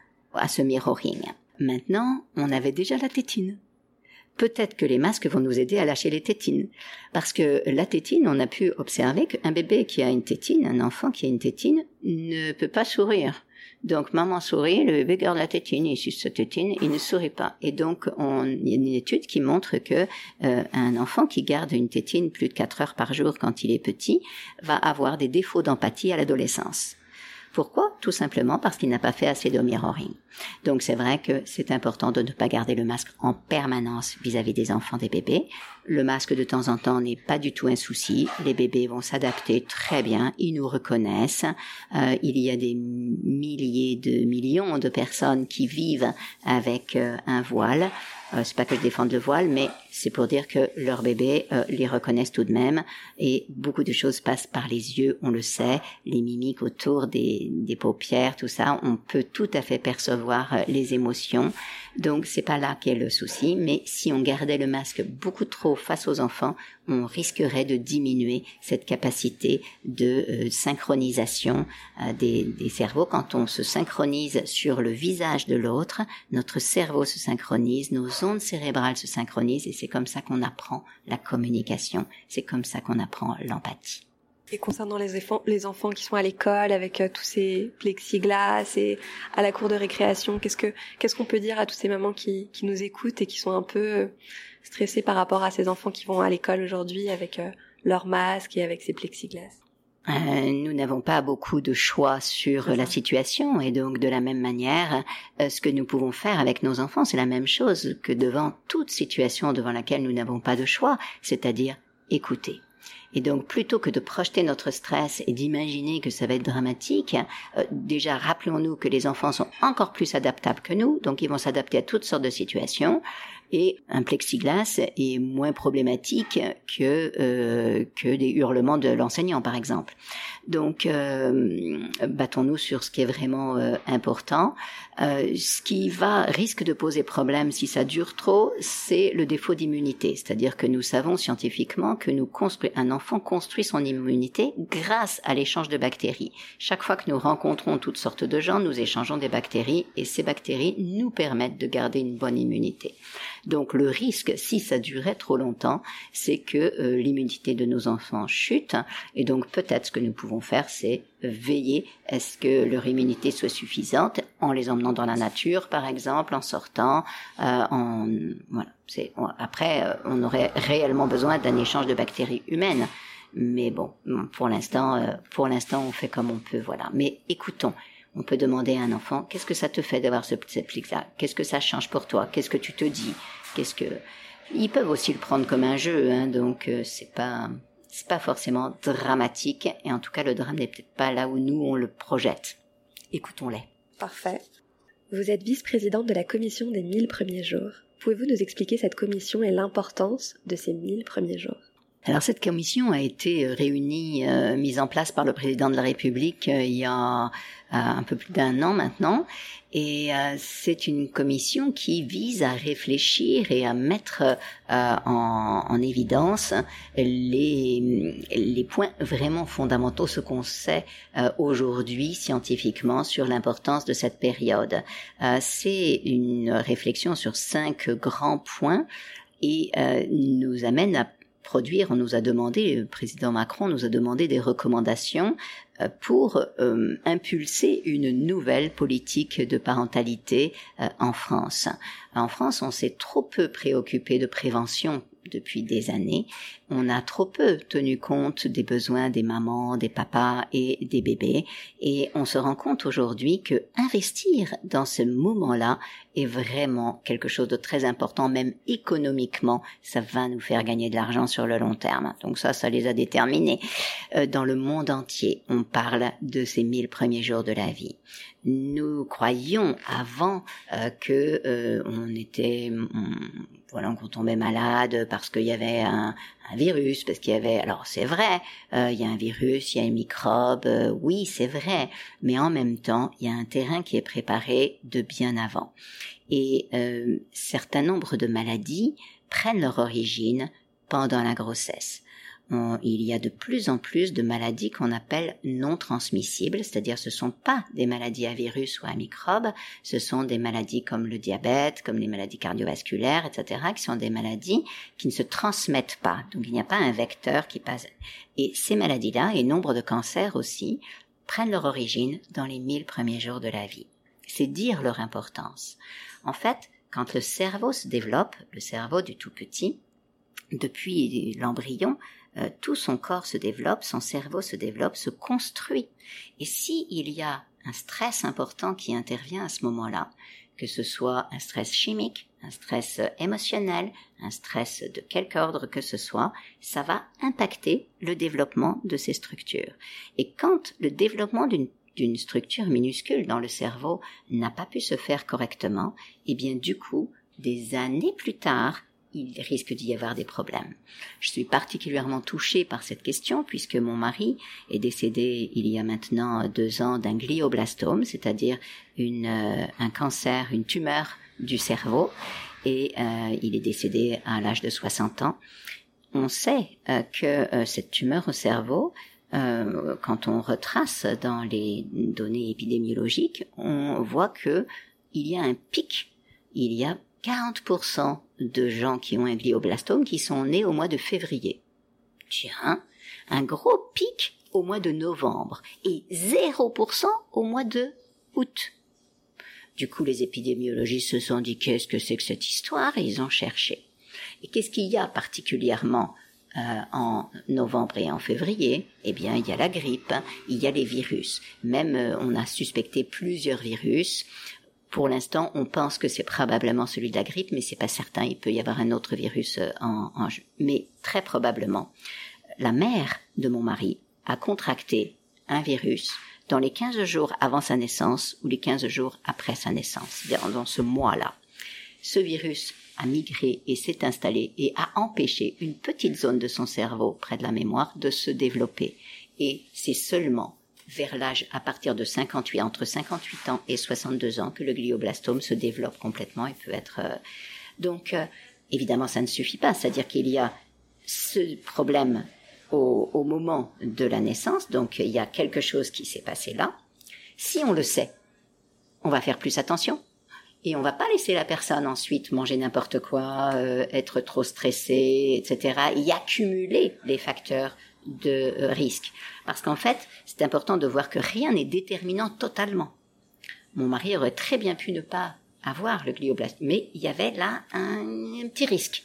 ce mirroring. Maintenant, on avait déjà la tétine. Peut-être que les masques vont nous aider à lâcher les tétines. Parce que la tétine, on a pu observer qu'un bébé qui a une tétine, un enfant qui a une tétine, ne peut pas sourire. Donc maman sourit, le bébé garde la tétine, il suce sa tétine, il ne sourit pas. Et donc on, il y a une étude qui montre que euh, un enfant qui garde une tétine plus de 4 heures par jour quand il est petit va avoir des défauts d'empathie à l'adolescence. Pourquoi? Tout simplement parce qu'il n'a pas fait assez de mirroring. Donc c'est vrai que c'est important de ne pas garder le masque en permanence vis-à-vis des enfants, des bébés. Le masque de temps en temps n'est pas du tout un souci. Les bébés vont s'adapter très bien, ils nous reconnaissent. Euh, il y a des milliers de millions de personnes qui vivent avec euh, un voile. Euh, c'est pas que je défende le voile, mais c'est pour dire que leurs bébés euh, les reconnaissent tout de même et beaucoup de choses passent par les yeux, on le sait, les mimiques autour des, des paupières, tout ça, on peut tout à fait percevoir euh, les émotions. Donc c'est pas là qu'est le souci, mais si on gardait le masque beaucoup trop face aux enfants, on risquerait de diminuer cette capacité de euh, synchronisation des, des cerveaux. Quand on se synchronise sur le visage de l'autre, notre cerveau se synchronise, nos ondes cérébrales se synchronisent et c'est comme ça qu'on apprend la communication, c'est comme ça qu'on apprend l'empathie. Et concernant les, enfants, les enfants qui sont à l'école avec tous ces plexiglas et à la cour de récréation, qu'est-ce que qu'est-ce qu'on peut dire à toutes ces mamans qui, qui nous écoutent et qui sont un peu stressées par rapport à ces enfants qui vont à l'école aujourd'hui avec leur masque et avec ces plexiglas? Euh, nous n'avons pas beaucoup de choix sur la situation et donc de la même manière, euh, ce que nous pouvons faire avec nos enfants, c'est la même chose que devant toute situation devant laquelle nous n'avons pas de choix, c'est-à-dire écouter. Et donc, plutôt que de projeter notre stress et d'imaginer que ça va être dramatique, euh, déjà rappelons-nous que les enfants sont encore plus adaptables que nous, donc ils vont s'adapter à toutes sortes de situations et un plexiglas est moins problématique que euh, que des hurlements de l'enseignant par exemple. Donc euh, battons-nous sur ce qui est vraiment euh, important. Ce qui va risque de poser problème si ça dure trop, c'est le défaut d'immunité, c'est-à-dire que nous savons scientifiquement que nous un enfant construit son immunité grâce à l'échange de bactéries. Chaque fois que nous rencontrons toutes sortes de gens, nous échangeons des bactéries et ces bactéries nous permettent de garder une bonne immunité. Donc le risque, si ça durait trop longtemps, c'est que euh, l'immunité de nos enfants chute. Et donc peut-être ce que nous pouvons faire, c'est veiller à ce que leur immunité soit suffisante en les emmenant dans la nature, par exemple, en sortant, euh, en voilà. C'est après, euh, on aurait réellement besoin d'un échange de bactéries humaines. Mais bon, pour l'instant, pour l'instant, on fait comme on peut, voilà. Mais écoutons, on peut demander à un enfant, qu'est-ce que ça te fait d'avoir ce là Qu'est-ce que ça change pour toi? Qu'est-ce que tu te dis? Qu'est-ce que Ils peuvent aussi le prendre comme un jeu, hein, donc euh, c'est pas c'est pas forcément dramatique. Et en tout cas, le drame n'est peut-être pas là où nous on le projette. Écoutons-les. Parfait. Vous êtes vice-présidente de la commission des 1000 premiers jours. Pouvez-vous nous expliquer cette commission et l'importance de ces 1000 premiers jours? Alors cette commission a été euh, réunie, euh, mise en place par le président de la République euh, il y a un peu plus d'un an maintenant, et c'est une commission qui vise à réfléchir et à mettre en, en, évidence les points vraiment fondamentaux, ce qu'on sait aujourd'hui scientifiquement sur l'importance de cette période. c'est une réflexion sur cinq grands points et nous amène à produire, on nous a demandé, le président Macron nous a demandé des recommandations euh, pour euh, impulser une nouvelle politique de parentalité euh, en France. En France, on s'est trop peu préoccupé de prévention depuis des années. On a trop peu tenu compte des besoins des mamans, des papas et des bébés. Et on se rend compte aujourd'hui que investir dans ce moment-là est vraiment quelque chose de très important, même économiquement. Ça va nous faire gagner de l'argent sur le long terme. Donc ça, ça les a déterminés. Euh, dans le monde entier, on parle de ces mille premiers jours de la vie nous croyions avant euh, que euh, on était voilà qu'on tombait malade parce qu'il y avait un, virus parce qu'il y avait alors c'est vrai euh, il y a un virus il y a un microbe oui c'est vrai mais en même temps il y a un terrain qui est préparé de bien avant. Et certains nombres de maladies prennent leur origine pendant la grossesse il y a de plus en plus de maladies qu'on appelle non transmissibles, c'est-à-dire ce sont pas des maladies à virus ou à microbes, ce sont des maladies comme le diabète, comme les maladies cardiovasculaires, etc., qui sont des maladies qui ne se transmettent pas. Donc il n'y a pas un vecteur qui passe. Et ces maladies-là, et nombre de cancers aussi, prennent leur origine dans les mille premiers jours de la vie. C'est dire leur importance. En fait, quand le cerveau se développe, le cerveau du tout petit, depuis l'embryon, euh, tout son corps se développe, son cerveau se développe, se construit. Et si il y a un stress important qui intervient à ce moment-là, que ce soit un stress chimique, un stress émotionnel, un stress de quelque ordre que ce soit, ça va impacter le développement de ces structures. Et quand le développement d'une d'une structure minuscule dans le cerveau n'a pas pu se faire correctement, eh bien du coup, des années plus tard, il risque d'y avoir des problèmes. Je suis particulièrement touchée par cette question puisque mon mari est décédé il y a maintenant deux ans d'un glioblastome, c'est-à-dire euh, un cancer, une tumeur du cerveau, et euh, il est décédé à l'âge de 60 ans. On sait euh, que cette tumeur au cerveau, quand on retrace dans les données épidémiologiques, on voit que il y a un pic, il y a 40% de gens qui ont un glioblastome qui sont nés au mois de février. Tiens, un gros pic au mois de novembre et 0% au mois de août. Du coup, les épidémiologistes se sont dit qu'est-ce que c'est que cette histoire? Et ils ont cherché. Et qu'est-ce qu'il y a particulièrement euh, en novembre et en février, eh bien, il y a la grippe, il y a les virus. Même, euh, on a suspecté plusieurs virus. Pour l'instant, on pense que c'est probablement celui de la grippe, mais c'est pas certain. Il peut y avoir un autre virus euh, en, en jeu. Mais très probablement, la mère de mon mari a contracté un virus dans les 15 jours avant sa naissance ou les 15 jours après sa naissance, dans ce mois-là. Ce virus a migré et s'est installé et a empêché une petite zone de son cerveau près de la mémoire de se développer. Et c'est seulement vers l'âge à partir de 58, entre 58 ans et 62 ans, que le glioblastome se développe complètement et peut être. Euh, donc, euh, évidemment, ça ne suffit pas. C'est-à-dire qu'il y a ce problème au, moment de la naissance. Donc, il y a quelque chose qui s'est passé là. Si on le sait, on va faire plus attention et on va pas laisser la personne ensuite manger n'importe quoi, euh, être trop stressée, etc. y accumuler les facteurs de euh, risque. Parce qu'en fait, c'est important de voir que rien n'est déterminant totalement. Mon mari aurait très bien pu ne pas avoir le glioblastome, mais il y avait là un, un petit risque.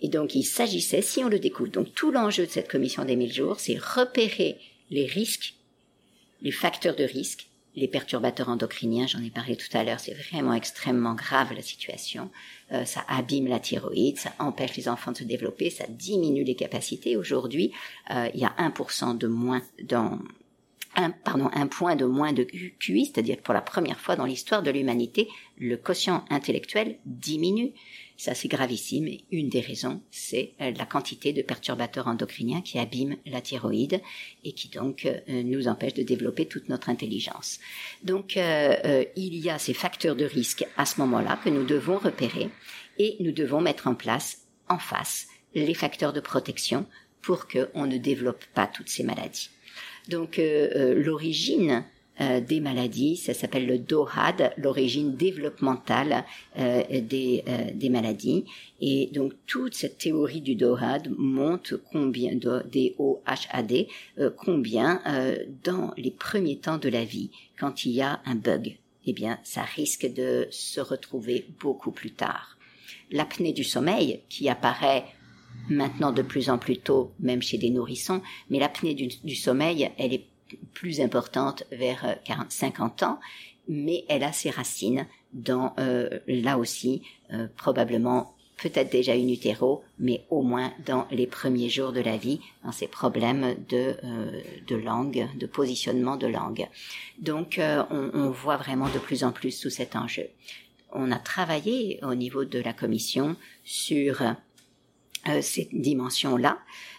Et donc, il s'agissait, si on le découvre, donc tout l'enjeu de cette commission des 1000 jours, c'est repérer les risques, les facteurs de risque, les perturbateurs endocriniens, j'en ai parlé tout à l'heure, c'est vraiment extrêmement grave la situation. Euh, ça abîme la thyroïde, ça empêche les enfants de se développer, ça diminue les capacités. Aujourd'hui, euh, il y a 1% de moins dans un, pardon, un point de moins de QI, c'est-à-dire pour la première fois dans l'histoire de l'humanité, le quotient intellectuel diminue. Ça, c'est gravissime. Une des raisons, c'est euh, la quantité de perturbateurs endocriniens qui abîment la thyroïde et qui donc euh, nous empêchent de développer toute notre intelligence. Donc, euh, il y a ces facteurs de risque à ce moment-là que nous devons repérer et nous devons mettre en place en face les facteurs de protection pour qu'on ne développe pas toutes ces maladies. Donc, l'origine euh, des maladies. Ça s'appelle le DOHAD, l'origine développementale euh, des, euh, des maladies. Et donc toute cette théorie du DOHAD montre combien, des OHAD, combien dans les premiers temps de la vie, quand il y a un bug, eh bien ça risque de se retrouver beaucoup plus tard. L'apnée du sommeil, qui apparaît maintenant de plus en plus tôt, même chez des nourrissons, mais l'apnée du, du sommeil, elle est plus importante vers 40, euh, 50 ans, mais elle a ses racines dans, euh, là aussi, euh, probablement peut-être déjà une utero, mais au moins dans les premiers jours de la vie, dans ces problèmes de, de langue, de positionnement de langue. Donc, on, on, voit vraiment de plus en plus sous cet enjeu. On a travaillé au niveau de la commission sur cette dimension-là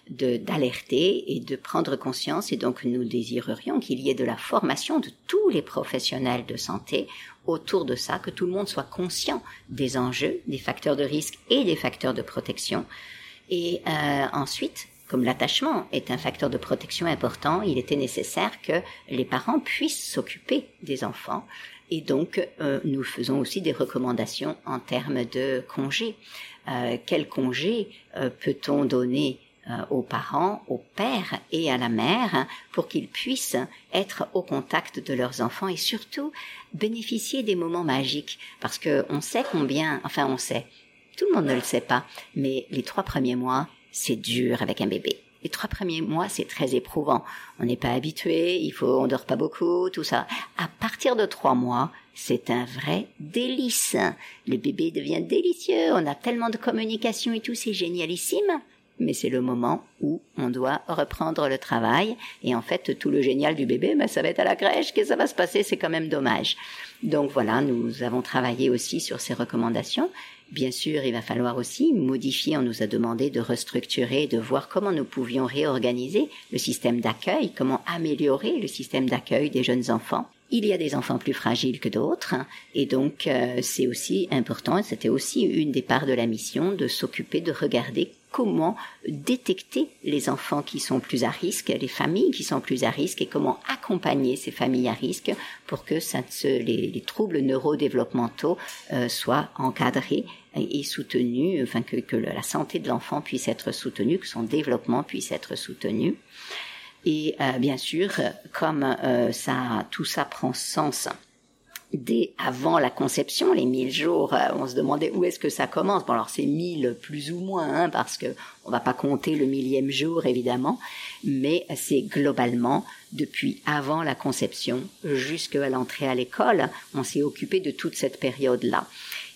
d'alerter et de prendre conscience et donc nous désirerions qu'il y ait de la formation de tous les professionnels de santé autour de ça, que tout le monde soit conscient des enjeux, des facteurs de risque et des facteurs de protection. Et euh, ensuite, comme l'attachement est un facteur de protection important, il était nécessaire que les parents puissent s'occuper des enfants. Et donc, euh, nous faisons aussi des recommandations en termes de congés. Euh, quel congé peut-on donner aux parents, aux pères et à la mère pour qu'ils puissent être au contact de leurs enfants et surtout bénéficier des moments magiques parce que on sait combien, enfin on sait, tout le monde ne le sait pas, mais les trois premiers mois, c'est dur avec un bébé. Les trois premiers mois, c'est très éprouvant. On n'est pas habitué, il faut, on dort pas beaucoup, tout ça. À partir de trois mois, c'est un vrai délice. Le bébé devient délicieux, on a tellement de communication et tout, c'est génialissime mais c'est le moment où on doit reprendre le travail. Et en fait, tout le génial du bébé, ben, ça va être à la crèche, que ça va se passer, c'est quand même dommage. Donc voilà, nous avons travaillé aussi sur ces recommandations. Bien sûr, il va falloir aussi modifier, on nous a demandé de restructurer, de voir comment nous pouvions réorganiser le système d'accueil, comment améliorer le système d'accueil des jeunes enfants. Il y a des enfants plus fragiles que d'autres, et donc euh, c'est aussi important, c'était aussi une des parts de la mission de s'occuper de regarder comment détecter les enfants qui sont plus à risque, les familles qui sont plus à risque et comment accompagner ces familles à risque pour que les, les, troubles neurodéveloppementaux euh, soient encadrés et, soutenus, enfin que, que la santé de l'enfant puisse être soutenue, que son développement puisse être soutenu. Et euh, bien sûr, comme euh, ça, tout ça prend sens dès avant la conception, les mille jours, euh, on se demandait où est-ce que ça commence. Bon, alors c'est mille plus ou moins, hein, parce que on va pas compter le millième jour évidemment, mais c'est globalement depuis avant la conception jusqu'à l'entrée à l'école, on s'est occupé de toute cette période-là.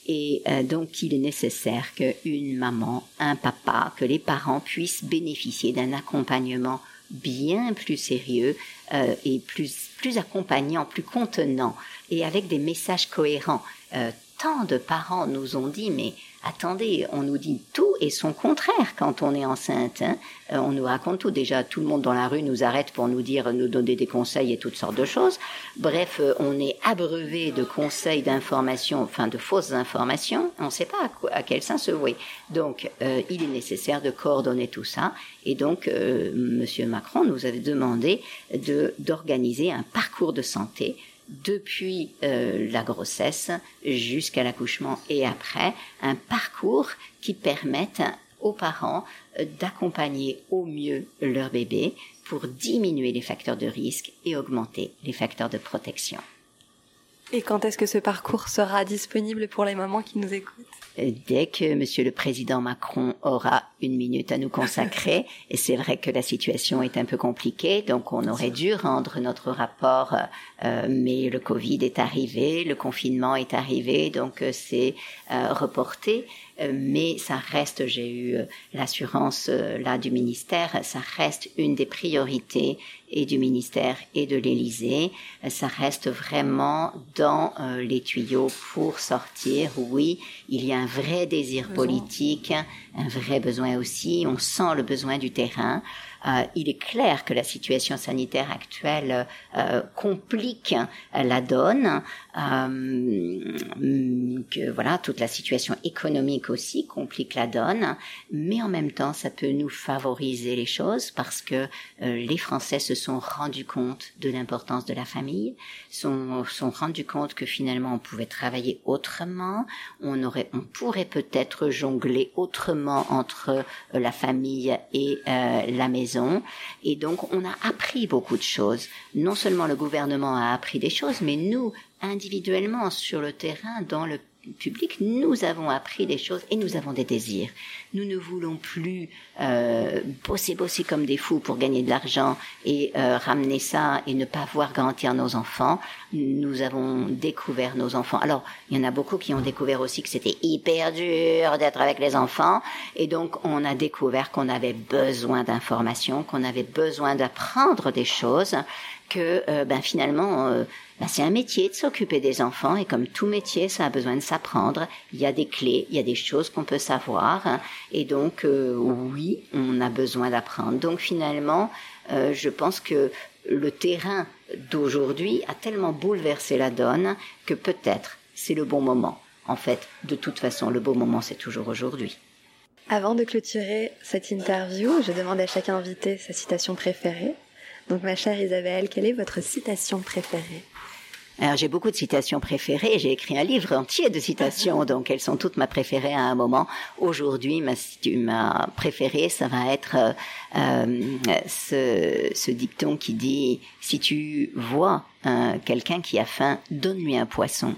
Et donc, il est nécessaire qu'une maman, un papa, que les parents puissent bénéficier d'un accompagnement bien plus sérieux euh, et plus, plus accompagnant, plus contenant et avec des messages cohérents. Euh, tant de parents nous ont dit mais attendez, on nous dit tout et son contraire quand on est enceinte. Hein. Euh, on nous raconte tout. Déjà, tout le monde dans la rue nous arrête pour nous dire, nous donner des conseils et toutes sortes de choses. Bref, euh, on est abreuvé de conseils, d'informations, enfin de fausses informations. On ne sait pas à, quel sens se vouer. Donc, euh, il est nécessaire de coordonner tout ça. Et donc, Monsieur Macron nous avait demandé de d'organiser un parcours de santé depuis euh, la grossesse jusqu'à l'accouchement et après, un parcours qui permette aux parents euh, d'accompagner au mieux leur bébé pour diminuer les facteurs de risque et augmenter les facteurs de protection. Et quand est-ce que ce parcours sera disponible pour les mamans qui nous écoutent Dès que Monsieur le Président Macron aura une minute à nous consacrer, et c'est vrai que la situation est un peu compliquée, donc on aurait dû rendre notre rapport, euh, mais le Covid est arrivé, le confinement est arrivé, donc euh, c'est euh, reporté. Euh, mais ça reste, j'ai eu euh, l'assurance euh, là du ministère, ça reste une des priorités et du ministère et de l'Élysée. Ça reste vraiment dans les tuyaux pour sortir. Oui, il y a un vrai désir politique, un vrai besoin aussi. On sent le besoin du terrain. Euh, il est clair que la situation sanitaire actuelle euh, complique la donne, euh, que voilà toute la situation économique aussi complique la donne, mais en même temps ça peut nous favoriser les choses parce que les Français se sont rendus compte de l'importance de la famille, sont sont rendus compte que finalement on pouvait travailler autrement, on aurait on pourrait peut-être jongler autrement entre la famille et la maison et donc, on a appris beaucoup de choses. Non seulement le gouvernement a appris des choses, mais nous, individuellement, sur le terrain, dans le public, nous avons appris des choses et nous avons des désirs. Nous ne voulons plus euh, bosser, bosser comme des fous pour gagner de l'argent et euh, ramener ça et ne pas voir grandir nos enfants. Nous avons découvert nos enfants. Alors, il y en a beaucoup qui ont découvert aussi que c'était hyper dur d'être avec les enfants et donc on a découvert qu'on avait besoin d'informations, qu'on avait besoin d'apprendre des choses que euh, ben finalement euh, ben, c'est un métier de s'occuper des enfants et comme tout métier ça a besoin de s'apprendre. Il y a des clés il y a des choses qu'on peut savoir hein, et donc euh, oui on a besoin d'apprendre. Donc finalement je pense que le terrain d'aujourd'hui a tellement bouleversé la donne que peut-être c'est le bon moment. En fait de toute façon le bon moment c'est toujours aujourd'hui. Avant de clôturer cette interview, je demande à chaque invité sa citation préférée. Donc ma chère Isabelle, quelle est votre citation préférée? Alors j'ai beaucoup de citations préférées, j'ai écrit un livre entier de citations, donc elles sont toutes ma préférée à un moment. Aujourd'hui, ma, ma préférée, ça va être euh, euh, ce, ce, dicton qui dit, si tu vois euh, quelqu'un qui a faim, donne-lui un poisson.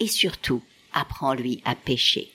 Et surtout, apprends-lui à pêcher.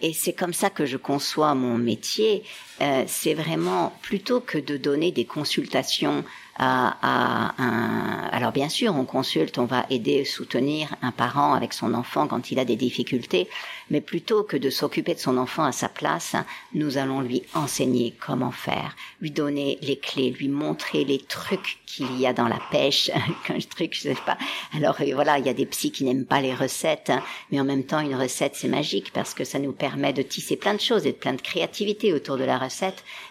Et c'est comme ça que je conçois mon métier. Euh, c'est vraiment plutôt que de donner des consultations à, un... Alors bien sûr, on consulte, on va aider, soutenir un parent avec son enfant quand il a des difficultés, mais plutôt que de s'occuper de son enfant à sa place, nous allons lui enseigner comment faire, lui donner les clés, lui montrer les trucs qu'il y a dans la pêche. Quand je truc, je sais pas. Alors euh, voilà, il y a des psys qui n'aiment pas les recettes, mais en même temps, une recette c'est magique parce que ça nous permet de tisser plein de choses et de plein de créativité autour de la recette.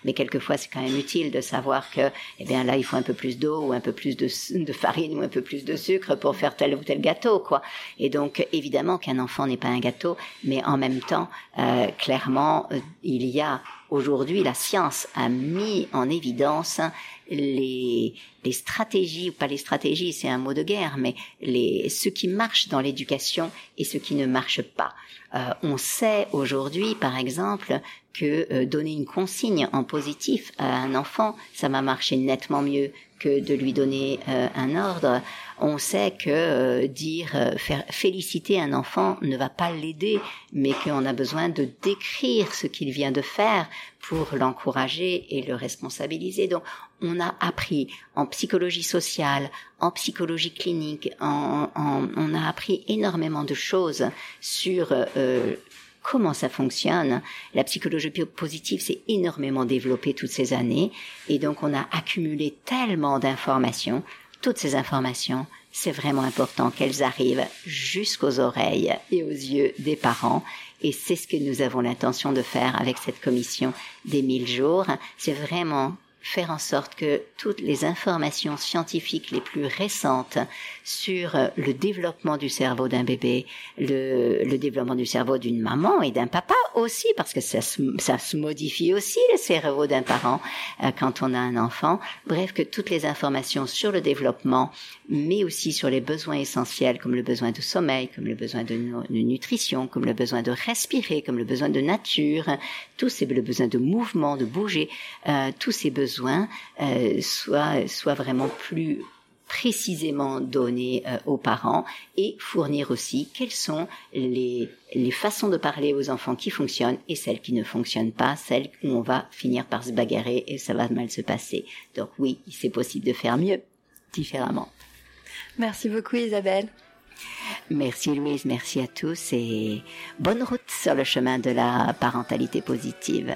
Mais quelquefois, c'est quand même utile de savoir que, eh bien là, il faut un peu plus d'eau ou un peu plus de, farine ou un peu plus de sucre pour faire tel ou tel gâteau, quoi. Et donc, évidemment qu'un enfant n'est pas un gâteau, mais en même temps, euh, clairement, euh, il y a Aujourd'hui, la science a mis en évidence les, les stratégies, ou pas les stratégies, c'est un mot de guerre, mais les, ce qui marche dans l'éducation et ce qui ne marche pas. Euh, on sait aujourd'hui, par exemple, que euh, donner une consigne en positif à un enfant, ça va marcher nettement mieux de lui donner euh, un ordre. On sait que euh, dire euh, faire féliciter un enfant ne va pas l'aider, mais qu'on a besoin de décrire ce qu'il vient de faire pour l'encourager et le responsabiliser. Donc, on a appris en psychologie sociale, en psychologie clinique, en, on a appris énormément de choses sur comment ça fonctionne. La psychologie positive s'est énormément développée toutes ces années et donc on a accumulé tellement d'informations. Toutes ces informations, c'est vraiment important qu'elles arrivent jusqu'aux oreilles et aux yeux des parents et c'est ce que nous avons l'intention de faire avec cette commission des 1000 jours. C'est vraiment faire en sorte que toutes les informations scientifiques les plus récentes sur le développement du cerveau d'un bébé, le, développement du cerveau d'une maman et d'un papa aussi, parce que ça se, modifie aussi le cerveau d'un parent euh, quand on a un enfant. Bref, que toutes les informations sur le développement, mais aussi sur les besoins essentiels comme le besoin de sommeil, comme le besoin de, de nutrition, comme le besoin de respirer, comme le besoin de nature, tous ces le besoin de mouvement, de bouger, euh, tous ces besoins euh, soient, soient vraiment plus précisément donnés euh, aux parents et fournir aussi quelles sont les, les façons de parler aux enfants qui fonctionnent et celles qui ne fonctionnent pas, celles où on va finir par se bagarrer et ça va mal se passer. Donc oui, c'est possible de faire mieux, différemment. Merci beaucoup Isabelle. Merci Louise, merci à tous et bonne route sur le chemin de la parentalité positive.